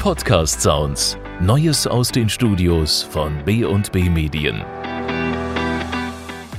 Podcast Sounds. Neues aus den Studios von B&B Medien.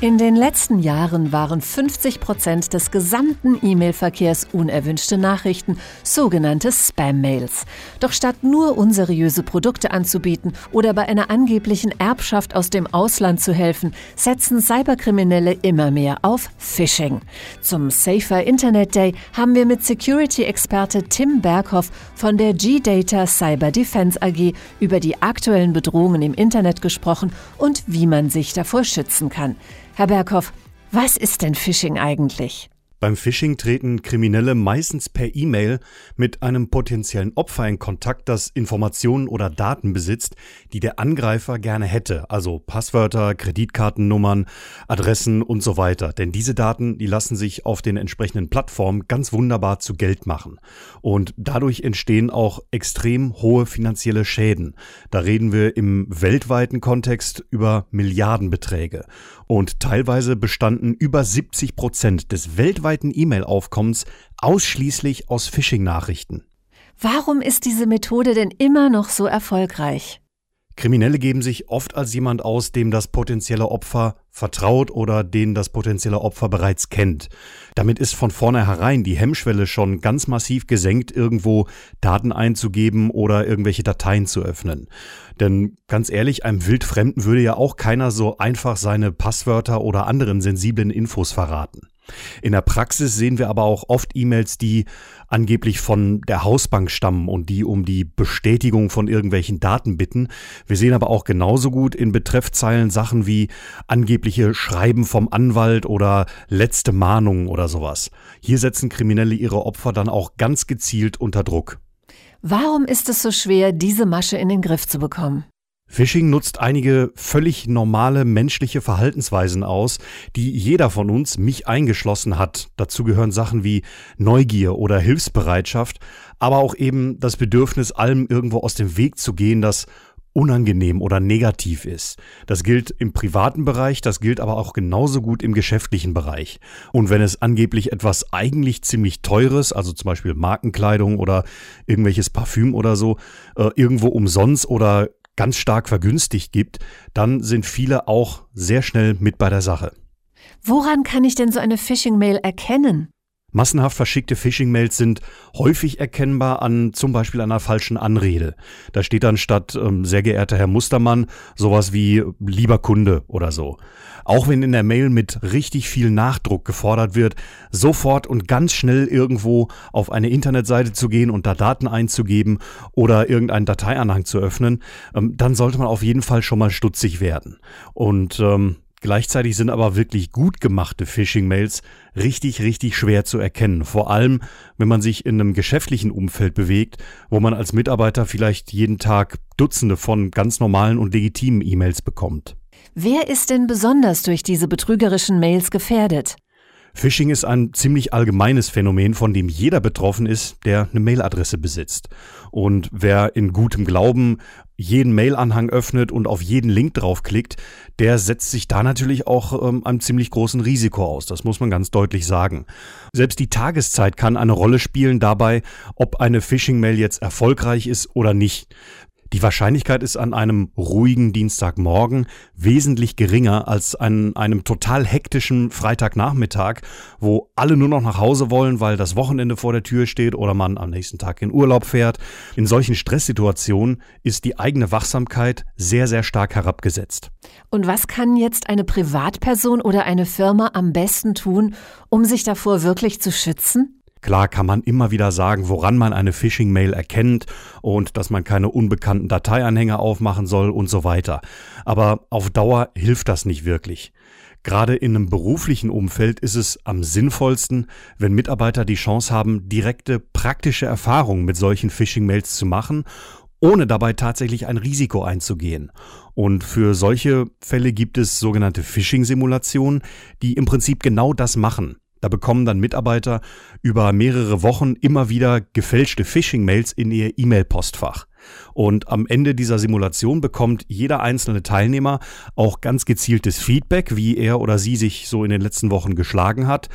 In den letzten Jahren waren 50 Prozent des gesamten E-Mail-Verkehrs unerwünschte Nachrichten, sogenannte Spam-Mails. Doch statt nur unseriöse Produkte anzubieten oder bei einer angeblichen Erbschaft aus dem Ausland zu helfen, setzen Cyberkriminelle immer mehr auf Phishing. Zum Safer Internet Day haben wir mit Security-Experte Tim Berghoff von der G-Data Cyber Defense AG über die aktuellen Bedrohungen im Internet gesprochen und wie man sich davor schützen kann. Herr Berghoff, was ist denn Phishing eigentlich? Beim Phishing treten Kriminelle meistens per E-Mail mit einem potenziellen Opfer in Kontakt, das Informationen oder Daten besitzt, die der Angreifer gerne hätte, also Passwörter, Kreditkartennummern, Adressen und so weiter. Denn diese Daten, die lassen sich auf den entsprechenden Plattformen ganz wunderbar zu Geld machen. Und dadurch entstehen auch extrem hohe finanzielle Schäden. Da reden wir im weltweiten Kontext über Milliardenbeträge. Und teilweise bestanden über 70 Prozent des weltweiten weltweiten E-Mail-Aufkommens ausschließlich aus Phishing-Nachrichten. Warum ist diese Methode denn immer noch so erfolgreich? Kriminelle geben sich oft als jemand aus, dem das potenzielle Opfer vertraut oder den das potenzielle Opfer bereits kennt. Damit ist von vornherein die Hemmschwelle schon ganz massiv gesenkt, irgendwo Daten einzugeben oder irgendwelche Dateien zu öffnen. Denn ganz ehrlich, einem Wildfremden würde ja auch keiner so einfach seine Passwörter oder anderen sensiblen Infos verraten. In der Praxis sehen wir aber auch oft E-Mails, die angeblich von der Hausbank stammen und die um die Bestätigung von irgendwelchen Daten bitten. Wir sehen aber auch genauso gut in Betreffzeilen Sachen wie angebliche Schreiben vom Anwalt oder letzte Mahnungen oder sowas. Hier setzen Kriminelle ihre Opfer dann auch ganz gezielt unter Druck. Warum ist es so schwer, diese Masche in den Griff zu bekommen? Phishing nutzt einige völlig normale menschliche Verhaltensweisen aus, die jeder von uns, mich eingeschlossen hat. Dazu gehören Sachen wie Neugier oder Hilfsbereitschaft, aber auch eben das Bedürfnis, allem irgendwo aus dem Weg zu gehen, das unangenehm oder negativ ist. Das gilt im privaten Bereich, das gilt aber auch genauso gut im geschäftlichen Bereich. Und wenn es angeblich etwas eigentlich ziemlich teures, also zum Beispiel Markenkleidung oder irgendwelches Parfüm oder so, äh, irgendwo umsonst oder ganz stark vergünstigt gibt, dann sind viele auch sehr schnell mit bei der Sache. Woran kann ich denn so eine Phishing-Mail erkennen? Massenhaft verschickte Phishing-Mails sind häufig erkennbar an zum Beispiel einer falschen Anrede. Da steht dann statt ähm, sehr geehrter Herr Mustermann sowas wie lieber Kunde oder so. Auch wenn in der Mail mit richtig viel Nachdruck gefordert wird, sofort und ganz schnell irgendwo auf eine Internetseite zu gehen und da Daten einzugeben oder irgendeinen Dateianhang zu öffnen, ähm, dann sollte man auf jeden Fall schon mal stutzig werden. Und ähm, Gleichzeitig sind aber wirklich gut gemachte Phishing-Mails richtig, richtig schwer zu erkennen. Vor allem, wenn man sich in einem geschäftlichen Umfeld bewegt, wo man als Mitarbeiter vielleicht jeden Tag Dutzende von ganz normalen und legitimen E-Mails bekommt. Wer ist denn besonders durch diese betrügerischen Mails gefährdet? Phishing ist ein ziemlich allgemeines Phänomen, von dem jeder betroffen ist, der eine Mailadresse besitzt. Und wer in gutem Glauben jeden Mailanhang öffnet und auf jeden Link draufklickt, der setzt sich da natürlich auch ähm, einem ziemlich großen Risiko aus. Das muss man ganz deutlich sagen. Selbst die Tageszeit kann eine Rolle spielen dabei, ob eine Phishing-Mail jetzt erfolgreich ist oder nicht. Die Wahrscheinlichkeit ist an einem ruhigen Dienstagmorgen wesentlich geringer als an einem total hektischen Freitagnachmittag, wo alle nur noch nach Hause wollen, weil das Wochenende vor der Tür steht oder man am nächsten Tag in Urlaub fährt. In solchen Stresssituationen ist die eigene Wachsamkeit sehr, sehr stark herabgesetzt. Und was kann jetzt eine Privatperson oder eine Firma am besten tun, um sich davor wirklich zu schützen? Klar kann man immer wieder sagen, woran man eine Phishing-Mail erkennt und dass man keine unbekannten Dateianhänge aufmachen soll und so weiter. Aber auf Dauer hilft das nicht wirklich. Gerade in einem beruflichen Umfeld ist es am sinnvollsten, wenn Mitarbeiter die Chance haben, direkte praktische Erfahrungen mit solchen Phishing-Mails zu machen, ohne dabei tatsächlich ein Risiko einzugehen. Und für solche Fälle gibt es sogenannte Phishing-Simulationen, die im Prinzip genau das machen. Da bekommen dann Mitarbeiter über mehrere Wochen immer wieder gefälschte Phishing-Mails in ihr E-Mail-Postfach. Und am Ende dieser Simulation bekommt jeder einzelne Teilnehmer auch ganz gezieltes Feedback, wie er oder sie sich so in den letzten Wochen geschlagen hat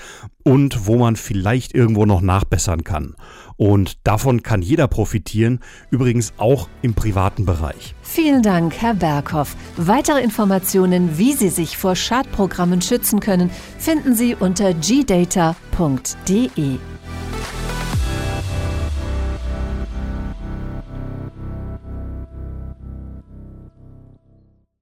und wo man vielleicht irgendwo noch nachbessern kann. Und davon kann jeder profitieren, übrigens auch im privaten Bereich. Vielen Dank, Herr Berghoff. Weitere Informationen, wie Sie sich vor Schadprogrammen schützen können, finden Sie unter gdata.de.